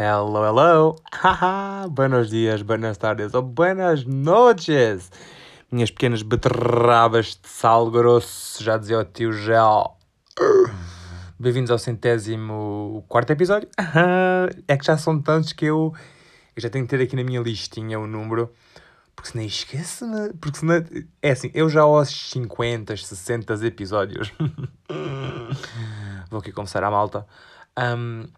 Hello, hello! Haha! Buenos dias, buenas tardes ou buenas noches! Minhas pequenas beterrabas de sal grosso, já dizia o tio Gel. Bem-vindos ao centésimo quarto episódio. É que já são tantos que eu, eu já tenho que ter aqui na minha listinha o número, porque senão esqueço-me. Porque senão. É assim, eu já aos 50, 60 episódios. Vou aqui confessar à malta. Um,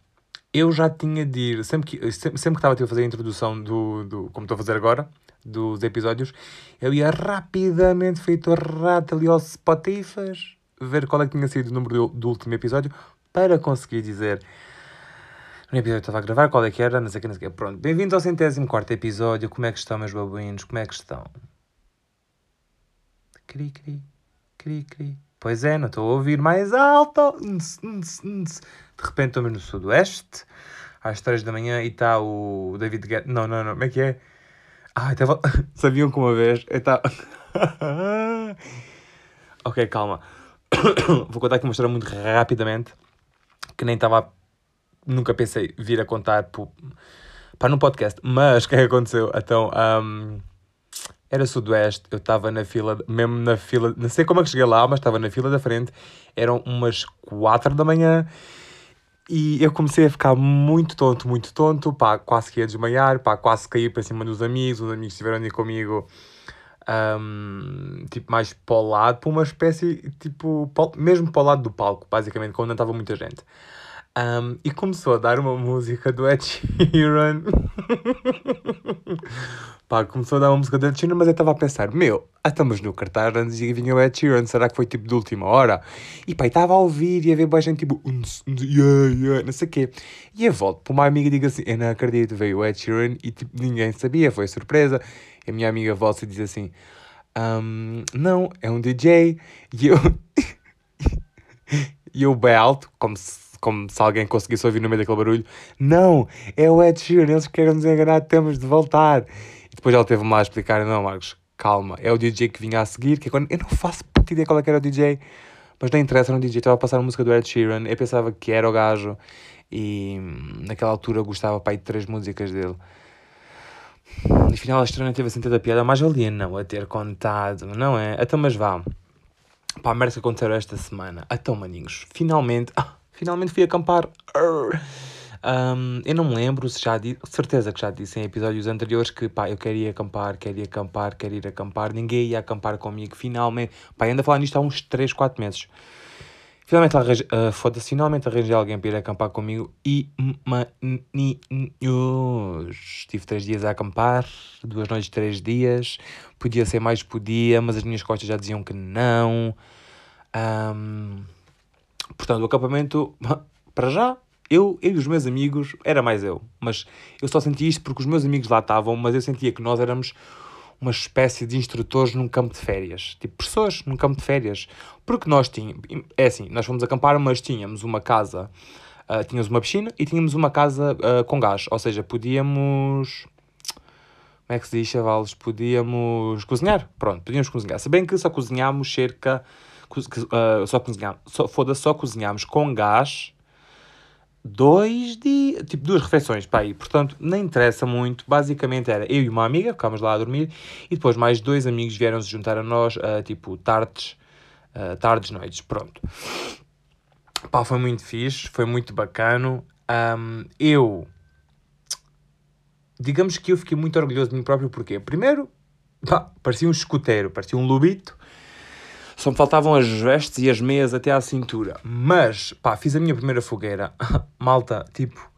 eu já tinha de ir, sempre que, sempre, sempre que estava a fazer a introdução do, do, como estou a fazer agora, dos episódios, eu ia rapidamente, feito rato ali ao Spotify, ver qual é que tinha sido o número do, do último episódio, para conseguir dizer no episódio que estava a gravar, qual é que era, não sei o que, não sei o que. Pronto, bem-vindos ao centésimo quarto episódio, como é que estão, meus babuínos, como é que estão? Cri, cri, cri, cri. Pois é, não estou a ouvir mais alto. De repente estamos no sudoeste, às 3 da manhã, e está o David Guetta. Não, não, não, como é que é? Ah, estava... sabiam que uma vez eu ok, calma. Vou contar aqui uma história muito rapidamente, que nem estava... Nunca pensei vir a contar para no podcast, mas o que é que aconteceu? Então, um, era sudoeste, eu estava na fila, mesmo na fila, não sei como é que cheguei lá, mas estava na fila da frente, eram umas 4 da manhã e eu comecei a ficar muito tonto, muito tonto, pá, quase que ia desmaiar, pá, quase cair para cima dos amigos, os amigos estiveram ali comigo, um, tipo, mais para o lado, para uma espécie, tipo, mesmo para o lado do palco, basicamente, quando não estava muita gente. Um, e começou a dar uma música do Ed Sheeran. Pá, começou a dar uma música do Ed Sheeran, mas eu estava a pensar, meu, estamos no cartaz antes e vinha o Ed Sheeran, será que foi tipo de última hora? E pá, estava a ouvir e a ver boa gente tipo, yeah, yeah, não sei o quê. E eu volto para uma amiga e digo assim, eu não acredito, veio o Ed Sheeran e tipo, ninguém sabia, foi surpresa. E a minha amiga volta e diz assim, um, não, é um DJ. E eu... e eu bem alto, como se como se alguém conseguisse ouvir no meio daquele barulho. Não, é o Ed Sheeran, eles querem nos enganar, temos de voltar. E depois ela teve-me lá a explicar, não, Marcos, calma, é o DJ que vinha a seguir, que é quando... eu não faço puta ideia qual é que era o DJ, mas não interessa, era um DJ, estava a passar a música do Ed Sheeran, eu pensava que era o gajo, e naquela altura gostava, pai, de três músicas dele. E afinal a não teve assim tanta piada, mais valia não a ter contado, não é? Então, mas vá. Pá, a merda que aconteceu esta semana. Então, maninhos, finalmente... Ah, finalmente fui acampar. Um, eu não me lembro se já disse, certeza que já disse em episódios anteriores que pá, eu queria acampar, queria acampar, queria ir acampar, ninguém ia acampar comigo, finalmente, pá, ainda falar nisto há uns 3, 4 meses. Finalmente, arranjei, uh, foda-se, finalmente arranjei alguém para ir acampar comigo e maninhos. Tive 3 dias a acampar, duas noites, 3 dias. Podia ser mais, podia, mas as minhas costas já diziam que não. Um, Portanto, o acampamento, para já, eu, eu e os meus amigos, era mais eu. Mas eu só senti isto porque os meus amigos lá estavam, mas eu sentia que nós éramos uma espécie de instrutores num campo de férias. Tipo, pessoas num campo de férias. Porque nós tínhamos, é assim, nós fomos acampar, mas tínhamos uma casa, uh, tínhamos uma piscina e tínhamos uma casa uh, com gás. Ou seja, podíamos... Como é que se diz, chavalos? Podíamos cozinhar. Pronto, podíamos cozinhar. Se bem que só cozinhámos cerca uh, só cozinhámos, só, foda só cozinhámos com gás dois dias, tipo duas refeições para aí, portanto nem interessa muito, basicamente era eu e uma amiga, ficámos lá a dormir e depois mais dois amigos vieram se juntar a nós, uh, tipo tardes, uh, tardes, noites, pronto. Pá, foi muito fixe, foi muito bacano. Um, eu, digamos que eu fiquei muito orgulhoso de mim próprio, porque primeiro, pá, parecia um escuteiro, parecia um lobito, só me faltavam as vestes e as meias até à cintura. Mas, pá, fiz a minha primeira fogueira. Malta, tipo,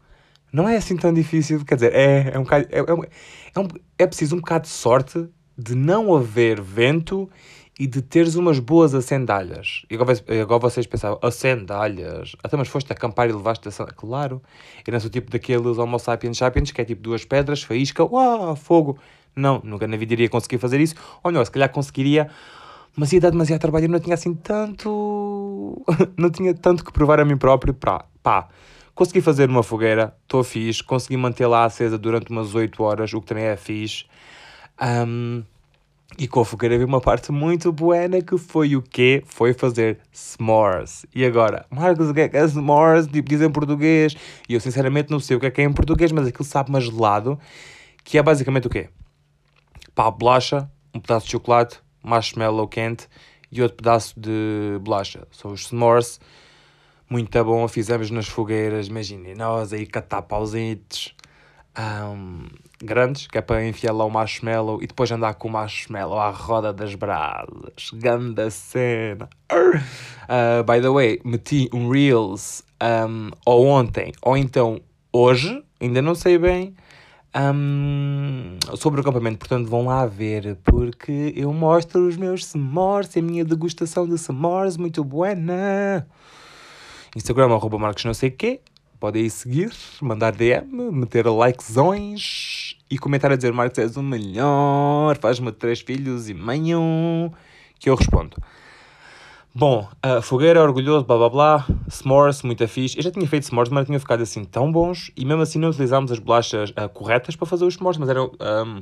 não é assim tão difícil. Quer dizer, é, é um bocado. É, é, é, um, é preciso um bocado de sorte de não haver vento e de teres umas boas acendalhas. E agora, agora vocês pensavam, acendalhas? Até mas foste acampar e levaste a Claro, eu não sou tipo daqueles homo sapiens sapiens que é tipo duas pedras, faísca, uau, fogo. Não, nunca na vida iria conseguir fazer isso. Ou não, se calhar conseguiria mas ia dar demasiado trabalho, eu não tinha assim tanto. não tinha tanto que provar a mim próprio. Pá, pá. consegui fazer uma fogueira, estou fixe, consegui mantê-la acesa durante umas 8 horas, o que também é fixe. Um, E com a fogueira havia uma parte muito buena que foi o quê? Foi fazer s'mores. E agora, Marcos, o que é que é s'mores? Tipo, diz em português. E eu sinceramente não sei o que é que é em português, mas aquilo sabe-me gelado. Que é basicamente o quê? Pá, bolacha, um pedaço de chocolate, marshmallow quente e outro pedaço de bolacha. São os s'mores. Muito bom, fizemos nas fogueiras, imaginem, nós aí catar pausitos um, grandes, que é para enfiar lá o marshmallow e depois andar com o marshmallow à roda das brasas. Ganda cena. Uh, by the way, meti um Reels um, ou ontem, ou então hoje, ainda não sei bem, um, sobre o acampamento. Portanto, vão lá ver, porque eu mostro os meus s'mores, a minha degustação de s'mores, muito buena. Instagram, arroba Marcos não sei quê podem ir seguir, mandar DM, meter likezões e comentar a dizer Marcos és o melhor, faz-me três filhos e meio, que eu respondo. Bom, uh, fogueira, orgulhoso, blá blá blá, s'mores, muito fixe. Eu já tinha feito s'mores, mas não tinha ficado assim tão bons e mesmo assim não utilizámos as bolachas uh, corretas para fazer os s'mores, mas eram um,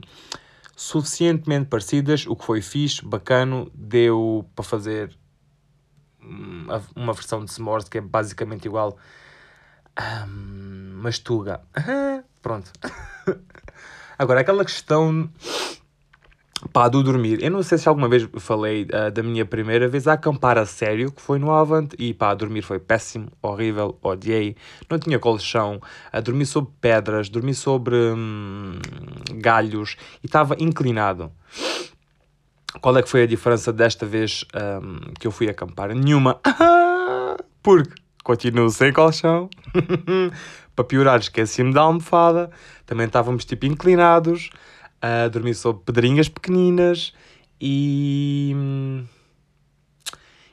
suficientemente parecidas, o que foi fixe, bacano, deu para fazer hum, uma versão de s'mores que é basicamente igual um, mastuga. Pronto. Agora, aquela questão pá, do dormir. Eu não sei se alguma vez falei uh, da minha primeira vez a acampar a sério, que foi no Avant, e pá, dormir foi péssimo, horrível, odiei. Não tinha colchão, uh, dormi sobre pedras, dormi sobre hum, galhos e estava inclinado. Qual é que foi a diferença desta vez um, que eu fui acampar? Nenhuma. Porque continuo sem colchão. Para piorar, esqueci-me da almofada. Também estávamos tipo inclinados, a dormir sobre pedrinhas pequeninas e.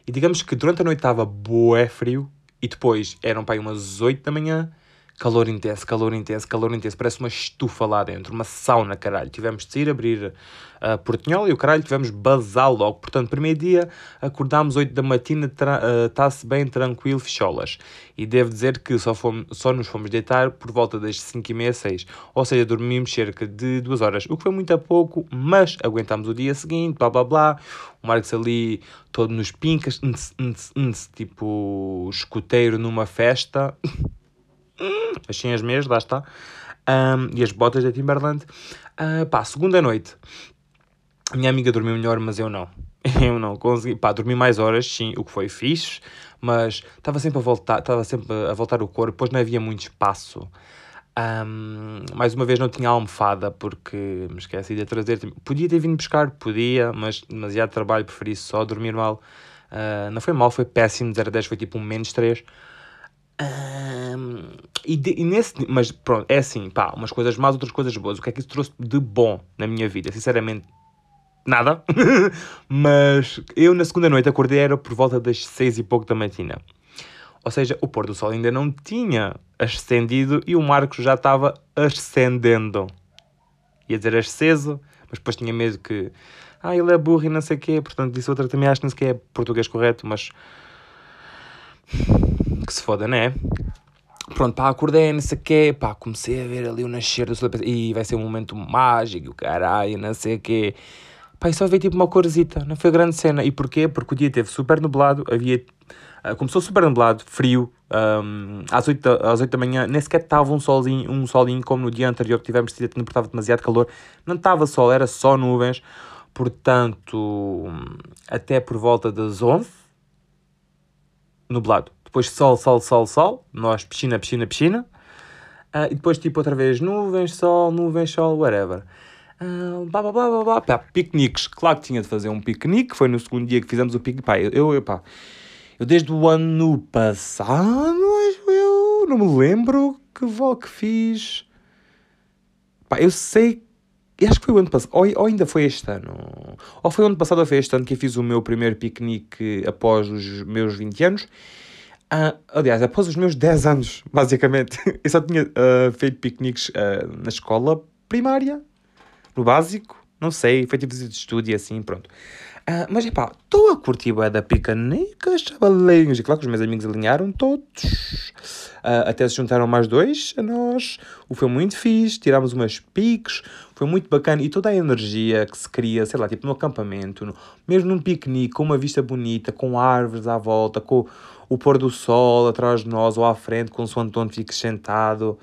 E digamos que durante a noite estava bué frio e depois eram para aí umas 8 da manhã calor intenso, calor intenso, calor intenso, parece uma estufa lá dentro, uma sauna, caralho. Tivemos de sair, abrir a uh, portinhola e o caralho, tivemos bazar logo. Portanto, primeiro dia acordámos 8 da matina, está-se uh, bem tranquilo, fecholas. E devo dizer que só, fomos, só nos fomos deitar por volta das 5 e meia, 6. Ou seja, dormimos cerca de 2 horas, o que foi muito a pouco, mas aguentámos o dia seguinte, blá blá blá. O Marcos ali todo nos pincas, tipo escoteiro numa festa. as chinhas meias, lá está, um, e as botas da Timberland. Uh, pá, segunda noite, a minha amiga dormiu melhor, mas eu não. Eu não consegui, pá, dormi mais horas, sim, o que foi fixe, mas estava sempre a voltar, estava sempre a voltar o corpo, depois não havia muito espaço. Um, mais uma vez não tinha almofada porque me esqueci de trazer. Podia ter vindo buscar, podia, mas demasiado trabalho, preferi só dormir mal. Uh, não foi mal, foi péssimo. 0 a 10 foi tipo um menos 3. Um, e, de, e, nesse. Mas pronto, é assim, pá, umas coisas más, outras coisas boas. O que é que isso trouxe de bom na minha vida? Sinceramente, nada. mas eu na segunda noite acordei era por volta das seis e pouco da matina. Ou seja, o pôr do sol ainda não tinha ascendido e o Marcos já estava ascendendo. Ia dizer asceso, mas depois tinha medo que. Ah, ele é burro e não sei o quê. Portanto, disse outra também acho que não sei que é português correto, mas que se foda, né? Pronto, pá, acordei, não sei o quê, pá, comecei a ver ali o nascer do sol, e vai ser um momento mágico, caralho, não sei o quê. Pá, e só veio tipo uma corzita, não foi grande cena. E porquê? Porque o dia teve super nublado, havia... Uh, começou super nublado, frio, um, às, 8 da, às 8 da manhã, nem sequer estava um solzinho, um solinho como no dia anterior que tivemos tido, não estava demasiado calor, não estava sol, era só nuvens, portanto, até por volta das 11, nublado depois sol, sol, sol, sol, nós piscina, piscina, piscina, uh, e depois tipo outra vez nuvens, sol, nuvens, sol, whatever. Uh, blá, blá, blá, blá, blá. Pá, piqueniques, claro que tinha de fazer um piquenique, foi no segundo dia que fizemos o piquenique, pá, eu, eu, pá, eu desde o ano passado, eu não me lembro que vó que fiz, pá, eu sei acho que foi o ano passado, ou, ou, ainda foi este ano, ou foi o ano passado ou foi este ano que eu fiz o meu primeiro piquenique após os meus 20 anos, Uh, aliás, após os meus 10 anos, basicamente, eu só tinha uh, feito piqueniques uh, na escola primária, no básico, não sei, foi tipo de estudo e assim, pronto. mas é pá, estou a curtir a da picanica, chavalinhos, e claro que os meus amigos alinharam todos. Até se juntaram mais dois a nós. O foi muito fixe, tirámos umas piques, foi muito bacana. E toda a energia que se cria, sei lá, tipo no acampamento, no, mesmo num piquenique, com uma vista bonita, com árvores à volta, com o pôr do sol atrás de nós ou à frente, com o som onde fiques sentado,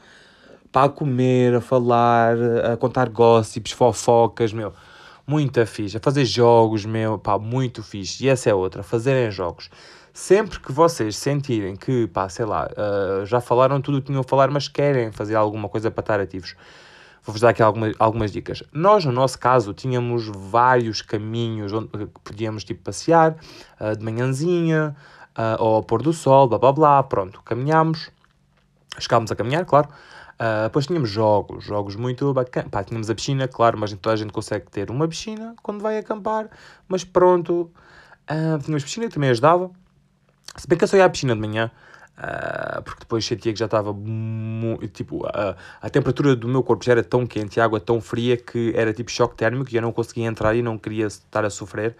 para comer, a falar, a contar gossips, fofocas, meu muito fixe. A fazer jogos, meu, pá, muito fixe. E essa é outra, fazerem jogos. Sempre que vocês sentirem que, pá, sei lá, uh, já falaram tudo o que tinham a falar, mas querem fazer alguma coisa para estar ativos, vou-vos dar aqui algumas, algumas dicas. Nós, no nosso caso, tínhamos vários caminhos onde podíamos, tipo, passear uh, de manhãzinha, uh, ou ao pôr do sol, blá blá blá, pronto, caminhámos, chegámos a caminhar, claro, Uh, depois tínhamos jogos, jogos muito bacanas. Pá, tínhamos a piscina, claro, mas toda a gente consegue ter uma piscina quando vai acampar, mas pronto. Uh, tínhamos piscina que também ajudava. Se bem que eu só ia à piscina de manhã, uh, porque depois sentia que já estava. Tipo, uh, a temperatura do meu corpo já era tão quente e a água tão fria que era tipo choque térmico e eu não conseguia entrar e não queria estar a sofrer.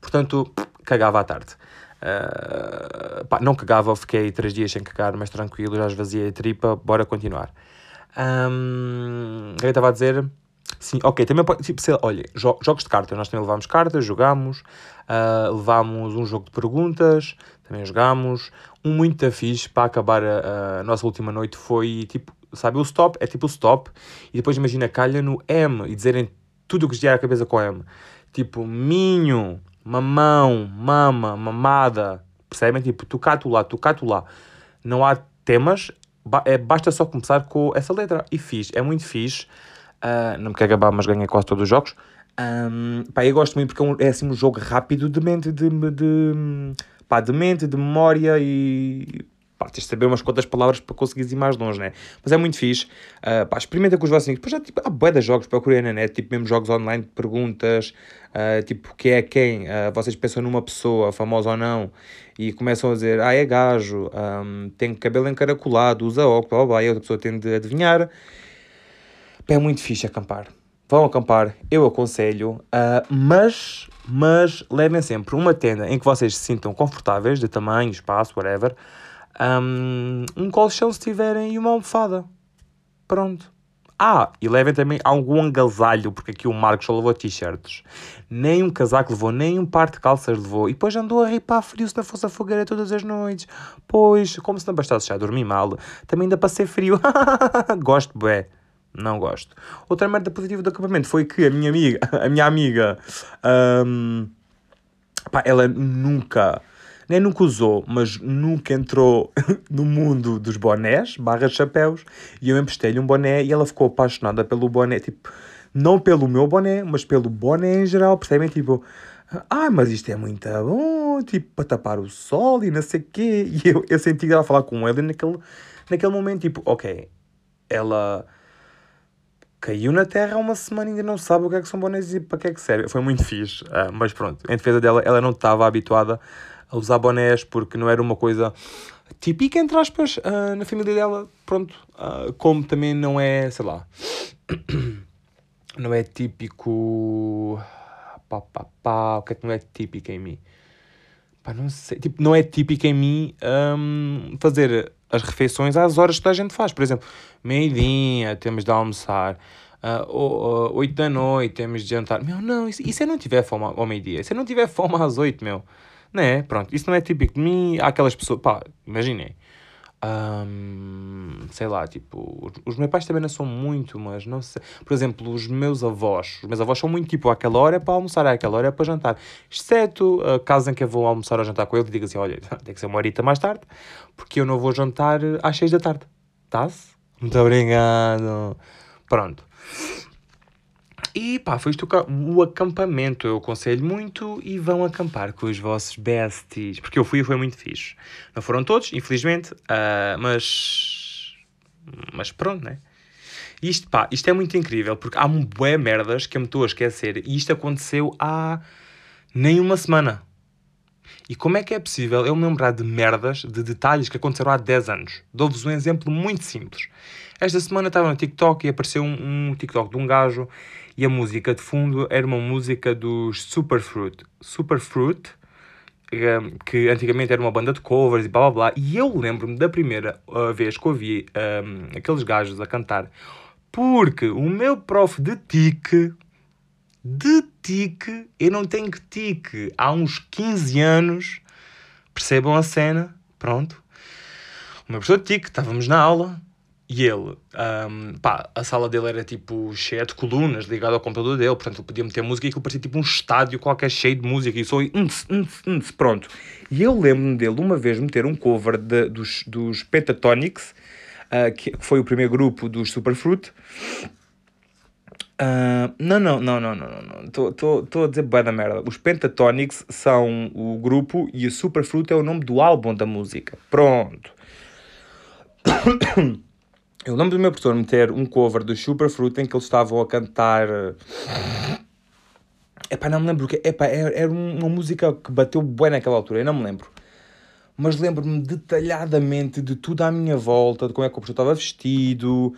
Portanto, cagava à tarde. Uh, pá, não cagava, fiquei três dias sem cagar, mas tranquilo, já esvaziei a tripa, bora continuar. Um, eu estava a dizer? Sim, ok, também pode, tipo, sei, olha, jo jogos de cartas, nós também levámos cartas, jogámos, uh, levámos um jogo de perguntas, também jogámos, um muito fixe para acabar a, a, nossa última noite foi, tipo, sabe, o stop, é tipo o stop, e depois imagina, calha no M, e dizerem tudo o que lhe a cabeça com M, tipo, Minho, mamão, mama, mamada, percebem? Tipo, tu cá, tu lá. Não há temas, é, basta só começar com essa letra. E fiz, é muito fixe. Uh, não me quero acabar, mas ganhei quase todos os jogos. Um, pá, eu gosto muito porque é, é assim um jogo rápido de mente, de, de, pá, de mente, de memória e pá, tens de saber umas quantas palavras para conseguires ir mais longe, né? Mas é muito fixe. Uh, pá, experimenta com os vossos amigos. Depois já, tipo, há bué de jogos, procurei na net, tipo, mesmo jogos online de perguntas, uh, tipo, quem é quem? Uh, vocês pensam numa pessoa, famosa ou não, e começam a dizer, ah, é gajo, um, tem cabelo encaracolado, usa óculos, blá, blá, e a outra pessoa tem de adivinhar. Pá, é muito fixe acampar. Vão acampar, eu aconselho, mas, mas levem sempre uma tenda em que vocês se sintam confortáveis, de tamanho, espaço, whatever, um, um colchão se tiverem e uma almofada. Pronto. Ah, e levem também algum agasalho, porque aqui o Marcos só levou t-shirts. Nem um casaco levou, nem um par de calças levou. E depois andou a ripar frio se não fosse a fogueira todas as noites. Pois, como se não bastasse já dormir mal, também ainda para ser frio. gosto, bué. Não gosto. Outra merda positiva do acampamento foi que a minha amiga, a minha amiga, um, pá, ela nunca nem nunca usou, mas nunca entrou no mundo dos bonés, barra chapéus, e eu emprestei-lhe um boné e ela ficou apaixonada pelo boné, tipo, não pelo meu boné, mas pelo boné em geral, percebem? Tipo, ah, mas isto é muito bom, tipo, para tapar o sol e não sei o quê. E eu, eu senti ela falar com ele naquele, naquele momento, tipo, ok, ela caiu na terra há uma semana e ainda não sabe o que é que são bonés e para que é que serve. Foi muito fixe, uh, mas pronto, em defesa dela, ela não estava habituada a usar bonés porque não era uma coisa típica, entre aspas, uh, na família dela. Pronto, uh, como também não é, sei lá, não é típico. Pá, pá, pá, o que é que não é típico em mim? Pá, não sei. Tipo, não é típico em mim um, fazer as refeições às horas que a gente faz. Por exemplo, meio-dia temos de almoçar. Uh, 8 da noite temos de jantar. Meu, não, e se eu não tiver fome ao meio-dia? Se eu não tiver fome às 8, meu, né? Pronto, isso não é típico de mim. Há aquelas pessoas, pá, imaginem. Um, sei lá, tipo, os, meus pais também não são muito, mas não sei. Por exemplo, os meus avós, os meus avós são muito tipo, àquela hora é para almoçar, àquela hora é para jantar. Exceto uh, caso em que eu vou almoçar ou jantar com ele e assim: olha, tem que ser uma horita mais tarde, porque eu não vou jantar às seis da tarde. Tá-se? Muito obrigado. Pronto. E pá, foi isto o acampamento. Eu aconselho muito e vão acampar com os vossos besties. Porque eu fui e foi muito fixe. Não foram todos, infelizmente, uh, mas. Mas pronto, né? Isto, pá, isto é muito incrível porque há um bué merdas que eu me estou a esquecer e isto aconteceu há nem uma semana. E como é que é possível eu me lembrar de merdas, de detalhes que aconteceram há 10 anos? Dou-vos um exemplo muito simples. Esta semana estava no TikTok e apareceu um, um TikTok de um gajo e a música de fundo era uma música dos Superfruit. Superfruit, um, que antigamente era uma banda de covers e blá blá blá. E eu lembro-me da primeira uh, vez que ouvi um, aqueles gajos a cantar, porque o meu prof de tique, de tique, eu não tenho tique há uns 15 anos, percebam a cena, pronto. O meu professor de tique, estávamos na aula, e ele, um, pá, a sala dele era tipo cheia de colunas ligado ao computador dele, portanto ele podia meter música e aquilo parecia tipo um estádio qualquer cheio de música e só uns, uns, pronto. E eu lembro-me dele uma vez meter um cover de, dos, dos Pentatonics, uh, que foi o primeiro grupo dos Superfruit. Uh, não, não, não, não, não, não, estou a dizer bué da merda. Os Pentatonics são o grupo e o Superfruit é o nome do álbum da música. Pronto. Eu lembro do meu professor meter um cover do Superfruit em que eles estavam a cantar. Eh, epá, não me lembro o que. Epá, era uma música que bateu bem naquela altura, eu não me lembro. Mas lembro-me detalhadamente de tudo à minha volta, de como é que o professor estava vestido,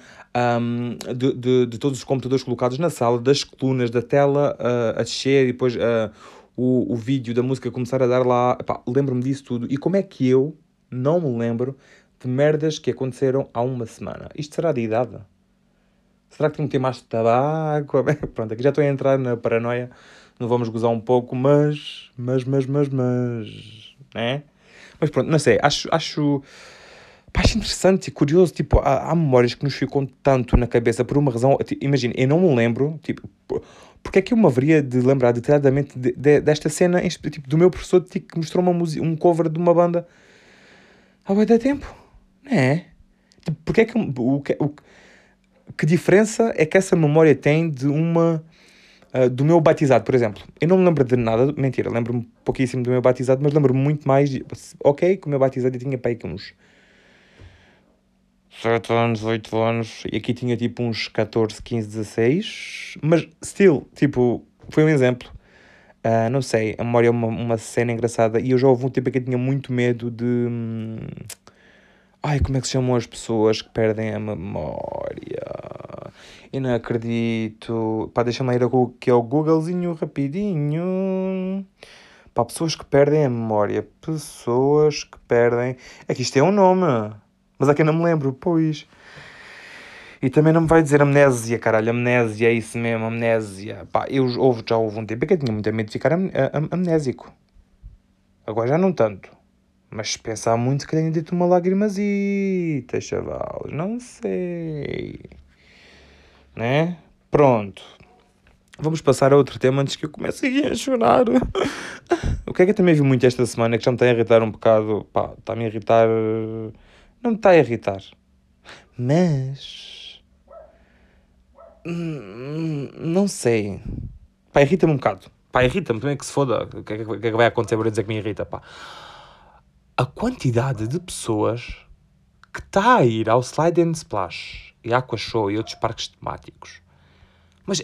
um, de, de, de, todos os computadores colocados na sala, das colunas, da tela uh, a descer e depois uh, o, o vídeo da música começar a dar lá. Lembro-me disso tudo. E como é que eu não me lembro de merdas que aconteceram há uma semana. Isto será de idade? Será que tenho que ter mais tabaco? Pronto, aqui já estou a entrar na paranoia. Não vamos gozar um pouco, mas. Mas, mas, mas, mas. Né? Mas pronto, não sei. Acho. acho acho interessante e curioso, tipo, há, há, memórias que nos ficam tanto na cabeça por uma razão, tipo, imagina, eu não me lembro, tipo, porque é que eu me haveria de lembrar detalhadamente de, de, desta cena, tipo, do meu professor de, que mostrou uma um cover de uma banda há muito tempo? É. Tipo, porque é que, o, que, o, que diferença é que essa memória tem de uma. Uh, do meu batizado, por exemplo. Eu não me lembro de nada, mentira, lembro-me pouquíssimo do meu batizado, mas lembro-me muito mais. De, ok, que o meu batizado eu tinha pai que uns 7 anos, 8 anos, e aqui tinha tipo uns 14, 15, 16, mas still, tipo, foi um exemplo. Uh, não sei, a memória é uma, uma cena engraçada e eu já houve um tempo que eu tinha muito medo de. Hum, Ai, como é que se chamam as pessoas que perdem a memória? Eu não acredito. Pá, deixa-me ir ao Googlezinho rapidinho. Pá, pessoas que perdem a memória. Pessoas que perdem. É que isto é um nome. Mas aqui não me lembro, pois. E também não me vai dizer amnésia, caralho. Amnésia, é isso mesmo, amnésia. Pá, eu houve, já houve um tempo que eu tinha muito medo de ficar am am amnésico. Agora já não tanto. Mas se pensar muito, que tenho dito uma lagrimazita, chavalos. Não sei. Né? Pronto. Vamos passar a outro tema antes que eu comece a chorar. o que é que eu também vi muito esta semana que já me está a irritar um bocado. Pá, está-me a irritar. Não me está a irritar. Mas. Hum, não sei. Pá, irrita-me um bocado. Pá, irrita-me também que se foda. O que é que, é vai acontecer para dizer que me irrita? Pá a quantidade de pessoas que está a ir ao Slide and Splash e Aqua Show e outros parques temáticos. Mas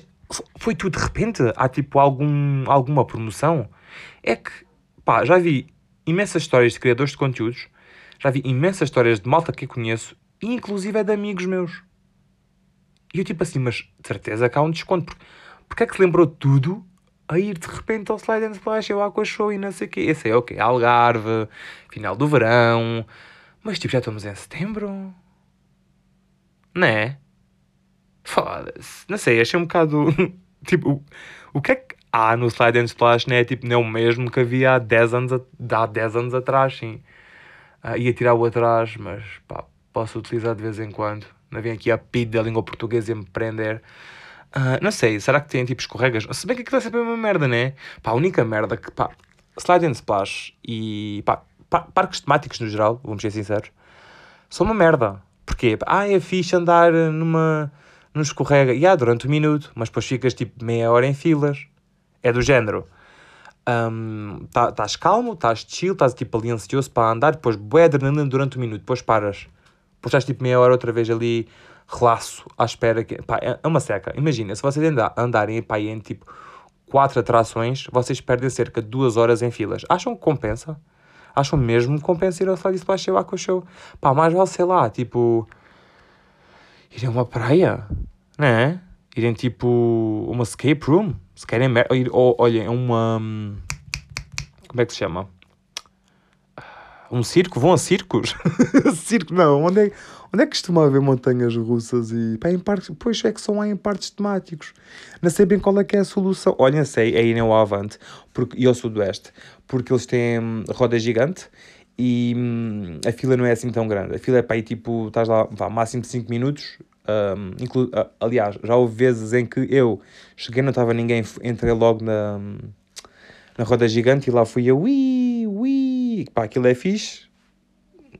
foi tudo de repente? Há tipo algum, alguma promoção? É que, pá, já vi imensas histórias de criadores de conteúdos, já vi imensas histórias de malta que conheço, inclusive é de amigos meus. E eu tipo assim, mas de certeza que há um desconto. Porque, porque é que se lembrou tudo a ir de repente ao Slide and Splash, eu Aqua Show e não sei o quê. Esse é o okay, quê? Algarve, final do verão. Mas tipo, já estamos em setembro. Não é? Foda-se. Não sei, achei um bocado. tipo, o, o que é que há no Slide and Splash, né? Tipo, não é o mesmo que havia há 10 anos, a, há 10 anos atrás, sim. Uh, ia tirar o atrás, mas pá, posso utilizar de vez em quando. Não vem aqui a PID da língua portuguesa e me prender. Uh, não sei, será que tem tipo escorregas? Se bem que aquilo é sempre uma merda, né? Pá, a única merda que, pá, Slide and Splash e, pá, parques temáticos no geral, vamos ser sinceros, são uma merda. Porquê? Ah, é fixe andar numa, num escorrega, e há durante um minuto, mas depois ficas tipo meia hora em filas. É do género. Estás um, tá, calmo, estás chill, estás tipo ali ansioso para andar, depois boé adrenalina durante um minuto, depois paras. Depois estás tipo meia hora outra vez ali relaço à espera. Que, pá, é, é uma seca. Imagina, se vocês andar, andarem pá, em tipo quatro atrações, vocês perdem cerca de duas horas em filas. Acham que compensa? Acham mesmo que compensa ir ao Slide Splash e ao Show? Pá, mais vale, sei lá, tipo... Irem a uma praia, não é? Irem tipo uma escape room, se querem... Ir, ou, olhem, uma... Como é que se chama? Um circo? Vão a circos? Circo, não. Onde é, onde é que costuma haver montanhas russas e... Pá, em parques... Pois é que são lá em parques temáticos. Não sei bem qual é que é a solução. Olha, sei, é ir ao Avante porque, e ao Sudoeste. Porque eles têm hum, roda gigante e hum, a fila não é assim tão grande. A fila é para aí, tipo, estás lá, vá, máximo de 5 minutos. Um, aliás, já houve vezes em que eu cheguei, não estava ninguém, entrei logo na, na roda gigante e lá fui eu, ui, ui, pá, aquilo é fixe,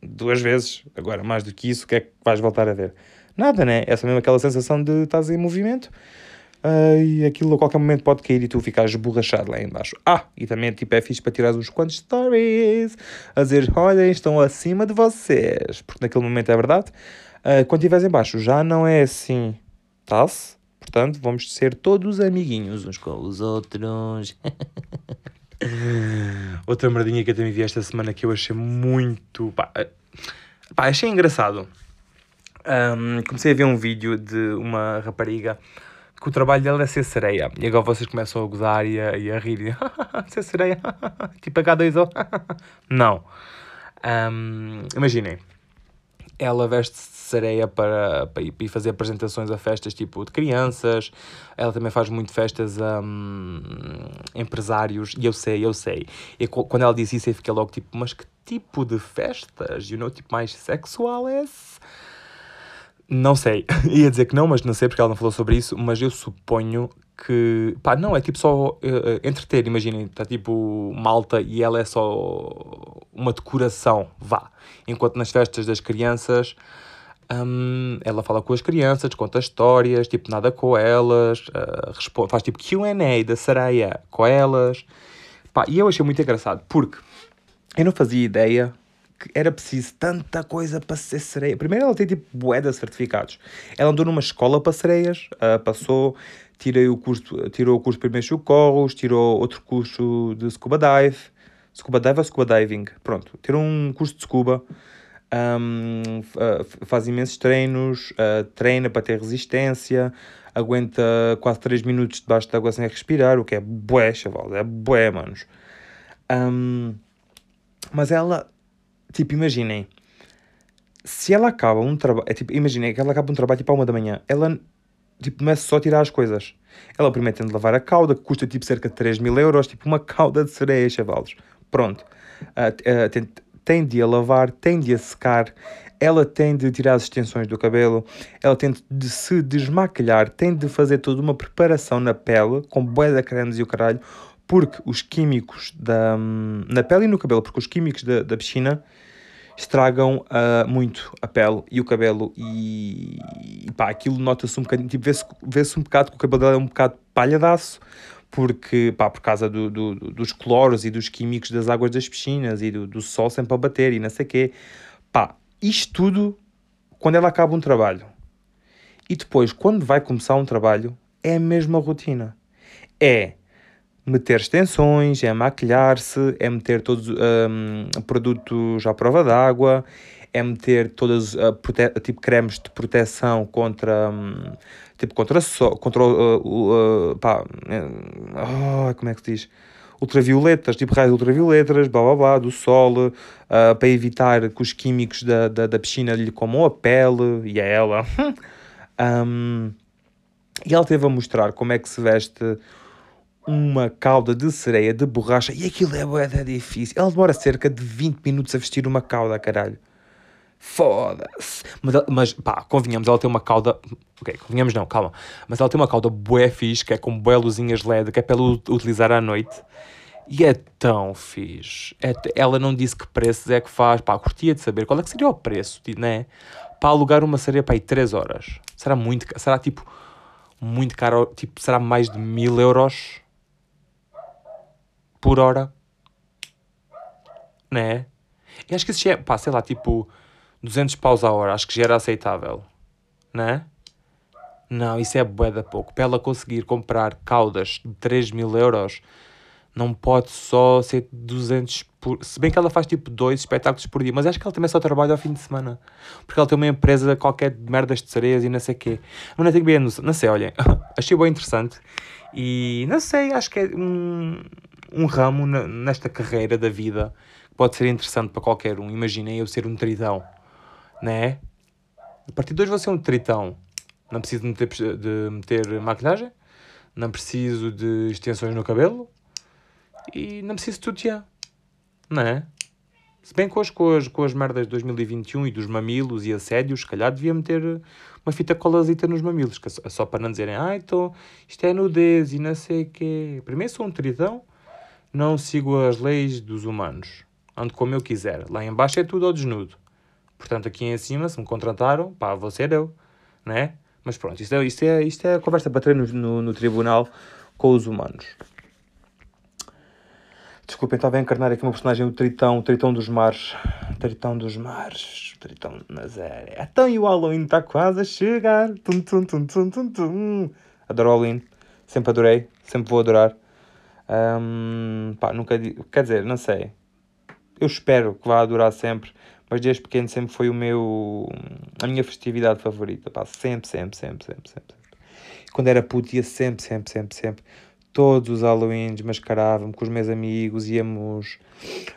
duas vezes, agora mais do que isso, o que é que vais voltar a ver? Nada, né? É só mesmo aquela sensação de estás em movimento uh, e aquilo a qualquer momento pode cair e tu ficas esborrachado lá embaixo. Ah, e também tipo, é fixe para tirar uns quantos stories, a dizer, olhem, estão acima de vocês, porque naquele momento é verdade. Uh, quando estiveres embaixo já não é assim, tá-se? Portanto, vamos ser todos amiguinhos uns com os outros. Outra merdinha que eu também vi esta semana que eu achei muito. Pá, eh, pá achei engraçado. Um, comecei a ver um vídeo de uma rapariga que o trabalho dela é ser sereia. E agora vocês começam a gozar e a, e a rir. ser sereia? tipo H2O? Não. Um, imaginem. Ela veste sereia para, para ir fazer apresentações a festas tipo de crianças. Ela também faz muito festas a um, empresários. E eu sei, eu sei. E quando ela disse isso, eu fiquei logo tipo, mas que tipo de festas? You know, tipo mais sexuales? Não sei. Ia dizer que não, mas não sei porque ela não falou sobre isso. Mas eu suponho que. Pá, não, é tipo só uh, entreter. Imaginem, está tipo malta e ela é só uma decoração, vá. Enquanto nas festas das crianças um, ela fala com as crianças, conta histórias, tipo, nada com elas, uh, responde, faz tipo QA da sereia com elas. Pá, e eu achei muito engraçado, porque eu não fazia ideia que era preciso tanta coisa para ser sereia. Primeiro, ela tem tipo bué certificados. Ela andou numa escola para sereias, uh, passou, tirei o curso, tirou o curso de primeiros socorros, tirou outro curso de scuba dive. Scuba dive ou scuba diving? Pronto, tirou um curso de scuba um, faz imensos treinos, uh, treina para ter resistência, aguenta quase 3 minutos debaixo de água sem respirar, o que é bué, chaval, é bué, manos. Um, mas ela, tipo, imaginem, se ela acaba um trabalho, é tipo, imaginem que ela acaba um trabalho tipo à uma da manhã, ela, tipo, começa só a tirar as coisas. Ela primeiro tem de lavar a cauda, que custa tipo cerca de 3 mil euros, tipo uma cauda de sereia, chavalos. Pronto. Uh, uh, tem, tem de a lavar, tem de a secar, ela tem de tirar as extensões do cabelo, ela tem de se desmaquilhar, tem de fazer toda uma preparação na pele, com de cremes e o caralho, porque os químicos da, na pele e no cabelo, porque os químicos da, da piscina estragam uh, muito a pele e o cabelo e, e pá, aquilo nota-se um bocadinho, tipo, vê-se vê um bocado que o cabelo dela é um bocado palhadaço, porque, pá, por causa do, do, dos cloros e dos químicos das águas das piscinas e do, do sol sempre a bater e não sei o quê. Pá, isto tudo quando ela acaba um trabalho. E depois, quando vai começar um trabalho, é a mesma rotina. É meter extensões, é maquilhar-se, é meter todos um, produtos à prova d'água, é meter todas uh, tipo cremes de proteção contra um, tipo contra so, contra uh, uh, pá, uh, como é que se diz ultravioletas, tipo raios ultravioletas, blá blá blá, do sol, uh, para evitar que os químicos da, da, da, piscina lhe comam a pele e a ela. um, e ela teve a mostrar como é que se veste uma cauda de sereia de borracha e aquilo é, é difícil. Ela demora cerca de 20 minutos a vestir uma cauda, caralho. Foda-se. Mas, mas, pá, convenhamos, ela tem uma cauda. Ok, convenhamos não, calma. Mas ela tem uma cauda bué fixe, que é com bué luzinhas LED, que é para ela utilizar à noite. E é tão fixe. É, ela não disse que preços é que faz. Pá, curtia de saber qual é que seria o preço, né? Para alugar uma sereia para aí 3 horas. Será muito Será tipo muito caro? Tipo, será mais de mil euros por hora? Né? E acho que isso é, pá, sei lá, tipo 200 paus a hora, acho que já era aceitável, né? Não, isso é bué da pouco. Para ela conseguir comprar caudas de 3 mil euros, não pode só ser 200 por... Se bem que ela faz tipo dois espetáculos por dia, mas acho que ela também só trabalha ao fim de semana. Porque ela tem uma empresa qualquer de merdas de sereias e não sei o quê. Mas não tenho bem não sei, olhem, achei bem interessante. E não sei, acho que é um... um ramo nesta carreira da vida que pode ser interessante para qualquer um. Imaginem eu ser um tritão, né? A partir de hoje vou ser um tritão. Não preciso de meter, de meter maquilhagem, não preciso de extensões no cabelo e não preciso de tutear, não é? Se bem com as, com, as, com as merdas de 2021 e dos mamilos e assédios, se calhar devia meter uma fita colazita nos mamilos, que é só para não dizerem, ah, então isto é nudez e não sei o quê. Primeiro sou um tritão, não sigo as leis dos humanos. Ando como eu quiser. Lá embaixo é tudo ao desnudo. Portanto, aqui em cima, se me contrataram, pá, vou ser eu, né? Mas pronto, isto é, isto é, isto é a conversa para ter no, no, no tribunal com os humanos. Desculpem, estava a encarnar aqui uma personagem, o Tritão, o Tritão dos Mares. Tritão dos Mares, Tritão de Nazaré. Então e o Halloween está quase a chegar. Tum, tum, tum, tum, tum, tum. Adoro Halloween. Sempre adorei, sempre vou adorar. Um, pá, nunca. Quer dizer, não sei. Eu espero que vá adorar sempre. Mas desde pequeno sempre foi o meu. a minha festividade favorita. Pá, sempre, sempre, sempre, sempre, sempre. Quando era puto ia sempre, sempre, sempre, sempre todos os Halloweens mascarávamos com os meus amigos, íamos.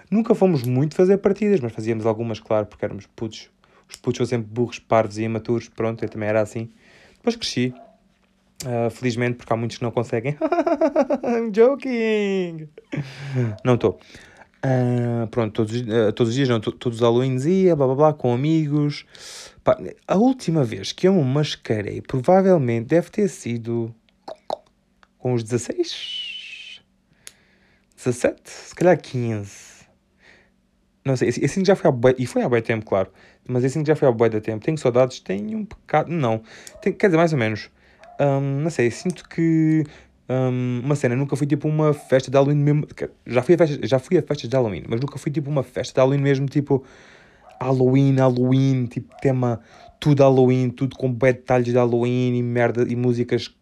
Nunca fomos muito fazer partidas, mas fazíamos algumas, claro, porque éramos putos. Os putos são sempre burros, parvos e imaturos, pronto, eu também era assim. Depois cresci, uh, felizmente, porque há muitos que não conseguem. I'm joking! Não estou. Uh, pronto, todos, uh, todos os dias, não, todos os Halloweens ia, blá blá blá, com amigos. Pá, a última vez que eu me mascarei, provavelmente deve ter sido com os 16, 17, se calhar 15. Não sei, esse, esse já foi há bué, e foi há bué tempo, claro. Mas esse já foi há da tempo. Tenho saudades, tenho um pecado, não. Tenho, quer dizer, mais ou menos. Um, não sei, sinto que um, uma cena, nunca fui tipo uma festa de Halloween mesmo. Já fui, a festa, já fui a festas de Halloween, mas nunca fui tipo uma festa de Halloween mesmo, tipo Halloween, Halloween, tipo tema tudo Halloween, tudo com detalhes de Halloween e merda e músicas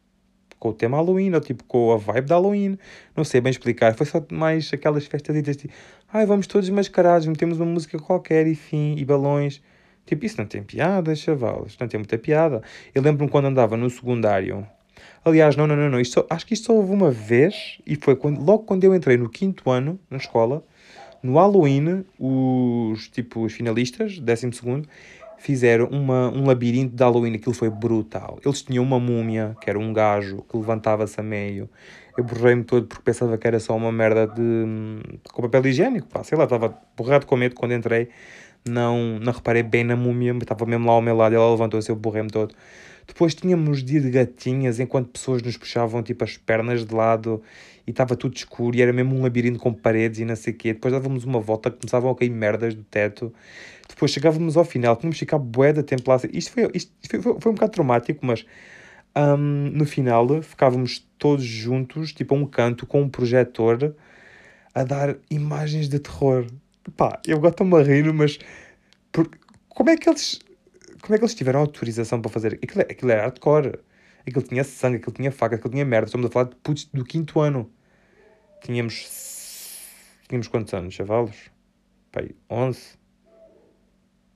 com o tema Halloween ou tipo com a vibe de Halloween. Não sei bem explicar. Foi só mais aquelas festas tipo, ai, vamos todos mascarados, metemos uma música qualquer e fim, e balões. Tipo, isso não tem piada, chavalos, não tem muita piada. Eu lembro-me quando andava no secundário. Aliás, não, não, não, não. Isto só, acho que isto só houve uma vez e foi quando, logo quando eu entrei no quinto ano na escola. No Halloween, os, tipo, os finalistas, décimo segundo, fizeram uma, um labirinto de Halloween, aquilo foi brutal. Eles tinham uma múmia, que era um gajo, que levantava-se a meio. Eu borrei-me todo porque pensava que era só uma merda de, com papel higiênico, pá, sei lá, estava borrado com medo quando entrei. Não, não reparei bem na múmia, estava mesmo lá ao meu lado, ela levantou-se, eu borrei-me todo. Depois tínhamos dia de gatinhas, enquanto pessoas nos puxavam tipo as pernas de lado e estava tudo escuro e era mesmo um labirinto com paredes e não sei o quê. Depois dávamos uma volta, começavam a cair merdas do teto. Depois chegávamos ao final, tínhamos que ficar bué da tempo lá. Isto foi, isto foi, foi, foi um bocado traumático, mas um, no final ficávamos todos juntos, tipo a um canto, com um projetor, a dar imagens de terror. Pá, eu gosto-me a rir, mas por, como é que eles como é que eles tiveram autorização para fazer aquilo? Aquilo era hardcore. Aquilo tinha sangue, aquilo tinha faca, aquilo tinha merda. Estamos a falar de putos do quinto ano. Tínhamos. Tínhamos quantos anos, chavalos? Pai, 11?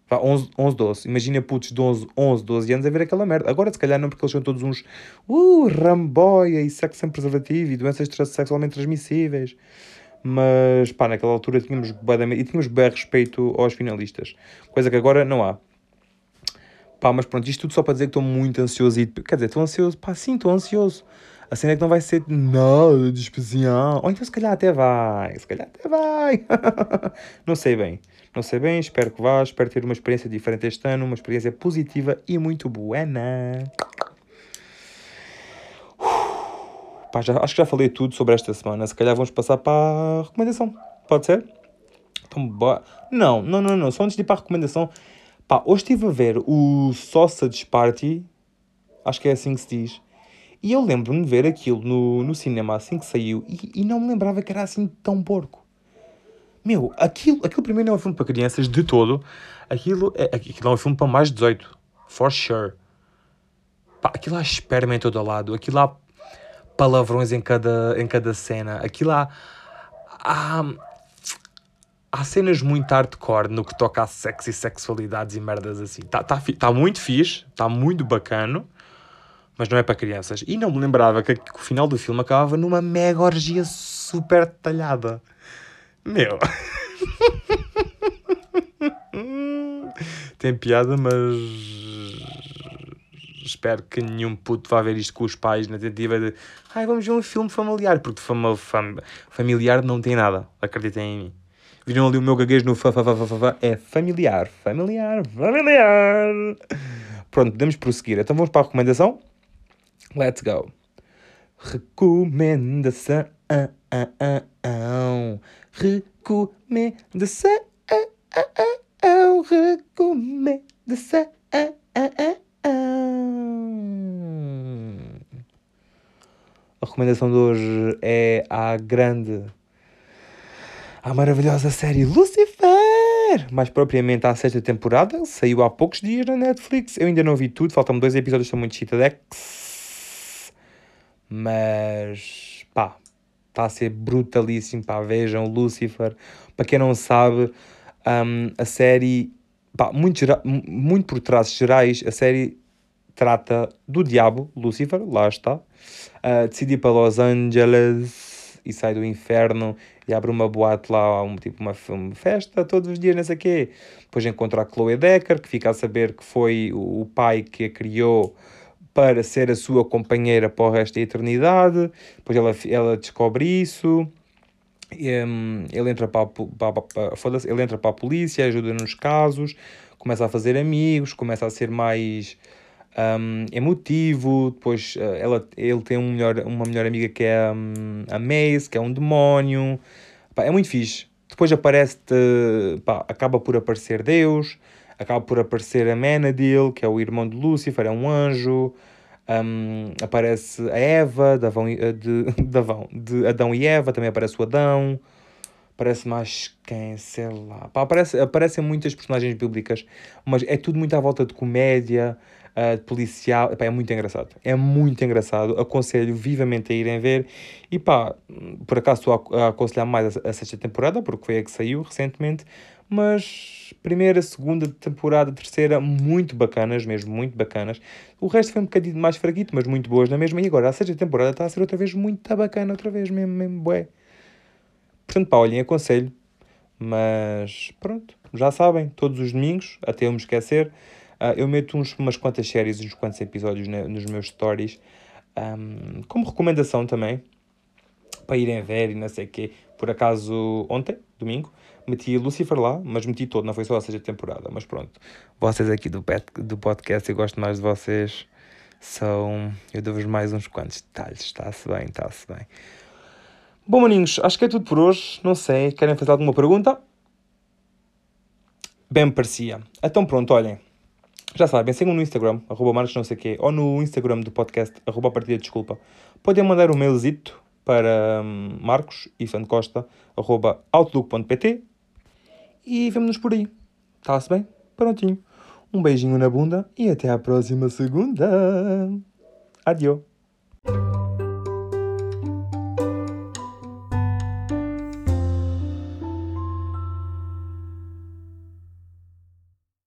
Vá, 11, 11, 12. Imagina putos de 11, 11, 12 anos a ver aquela merda. Agora, se calhar, não, porque eles são todos uns. Uh, ramboia e sexo sem preservativo e doenças sexualmente transmissíveis. Mas, pá, naquela altura tínhamos bem, e tínhamos bem respeito aos finalistas. Coisa que agora não há. Pá, mas pronto, isto tudo só para dizer que estou muito ansioso. E, quer dizer, estou ansioso. Pá, sim, estou ansioso. A cena é que não vai ser nada de especial. Ou então se calhar até vai. Se calhar até vai. não sei bem. Não sei bem, espero que vá. Espero ter uma experiência diferente este ano. Uma experiência positiva e muito buena. Pá, já, acho que já falei tudo sobre esta semana. Se calhar vamos passar para a recomendação. Pode ser? Então, boa. Não, não, não, não. Só antes de ir para a recomendação, Pá, hoje estive a ver o Sausage Party, acho que é assim que se diz, e eu lembro-me de ver aquilo no, no cinema assim que saiu e, e não me lembrava que era assim tão porco. Meu, aquilo, aquilo primeiro não é um filme para crianças de todo, aquilo é, aquilo é um filme para mais de 18, for sure. Pá, aquilo há esperma em todo lado, aquilo há palavrões em cada, em cada cena, aquilo há, há há cenas muito hardcore no que toca a sexo e sexualidades e merdas assim. Está tá, tá muito fixe, está muito bacano, mas não é para crianças. E não me lembrava que, que, o final do filme acabava numa mega orgia super detalhada. Meu. Tem piada, mas espero que nenhum puto vá ver isto com os pais na tentativa de ai, vamos ver um filme familiar, porque fama, fam, familiar não tem nada, acreditem em mim. Viram ali o meu gaguejo no fa, fa, fa, fa, fa, fa. é familiar, familiar, familiar. Pronto, podemos prosseguir. Então vamos para a recomendação. Let's go. Recomendação. Recomendação. Recomendação. Recomendação de hoje é a grande, a maravilhosa série Lucifer! Mais propriamente à sexta temporada, saiu há poucos dias na Netflix. Eu ainda não vi tudo, faltam dois episódios, estou muito chitadex. Mas, pá, está a ser brutalíssimo, pá, vejam Lucifer. Para quem não sabe, um, a série, pá, muito, muito por traços gerais, a série trata do diabo, Lucifer, lá está. Uh, ir para Los Angeles e sai do inferno e abre uma boate lá, um, tipo uma, uma festa todos os dias, não sei o quê. Depois encontra a Chloe Decker, que fica a saber que foi o, o pai que a criou para ser a sua companheira para o resto da eternidade. Depois ela, ela descobre isso. Um, ele, entra para a, para, para, ele entra para a polícia, ajuda nos casos, começa a fazer amigos, começa a ser mais um, emotivo, depois uh, ela, ele tem um melhor, uma melhor amiga que é um, a Maze, que é um demónio, pá, é muito fixe. Depois aparece, pá, acaba por aparecer Deus, acaba por aparecer a Menadil, que é o irmão de Lúcifer, é um anjo, um, aparece a Eva, de Adão, de, de, Adão, de Adão e Eva, também aparece o Adão, aparece mais quem, sei lá, pá, aparece, aparecem muitas personagens bíblicas, mas é tudo muito à volta de comédia, uh, policial. Epá, é muito engraçado. É muito engraçado. Aconselho vivamente a irem ver. E pá, por acaso estou a aconselhar mais a, a sexta temporada, porque foi a que saiu recentemente. Mas primeira, segunda temporada, terceira, muito bacanas, mesmo muito bacanas. O resto foi um bocadinho mais fraquito, mas muito boas na mesma. E agora a sexta temporada está a ser outra vez muito bacana, outra vez mesmo, mesmo bué. Portanto, pá, olhem, aconselho. Mas pronto, já sabem, todos os domingos, até eu me esquecer, Uh, eu meto uns, umas quantas séries, uns quantos episódios nos meus stories, um, como recomendação também, para irem ver e não sei o quê. Por acaso, ontem, domingo, meti Lucifer lá, mas meti todo, não foi só a sexta temporada, mas pronto. Vocês aqui do, pet, do podcast, eu gosto mais de vocês, são... Eu dou-vos mais uns quantos detalhes, está-se bem, está-se bem. Bom, maninhos, acho que é tudo por hoje. Não sei, querem fazer alguma pergunta? Bem me parecia. Então pronto, olhem. Já sabem, sigam no Instagram, arroba marcos não sei quê, ou no Instagram do podcast, arroba partida desculpa. Podem mandar um mailzito para um, marcos Costa, arroba outlook.pt e vemo-nos por aí. Está-se bem? Prontinho. Um beijinho na bunda e até à próxima segunda. Adiós.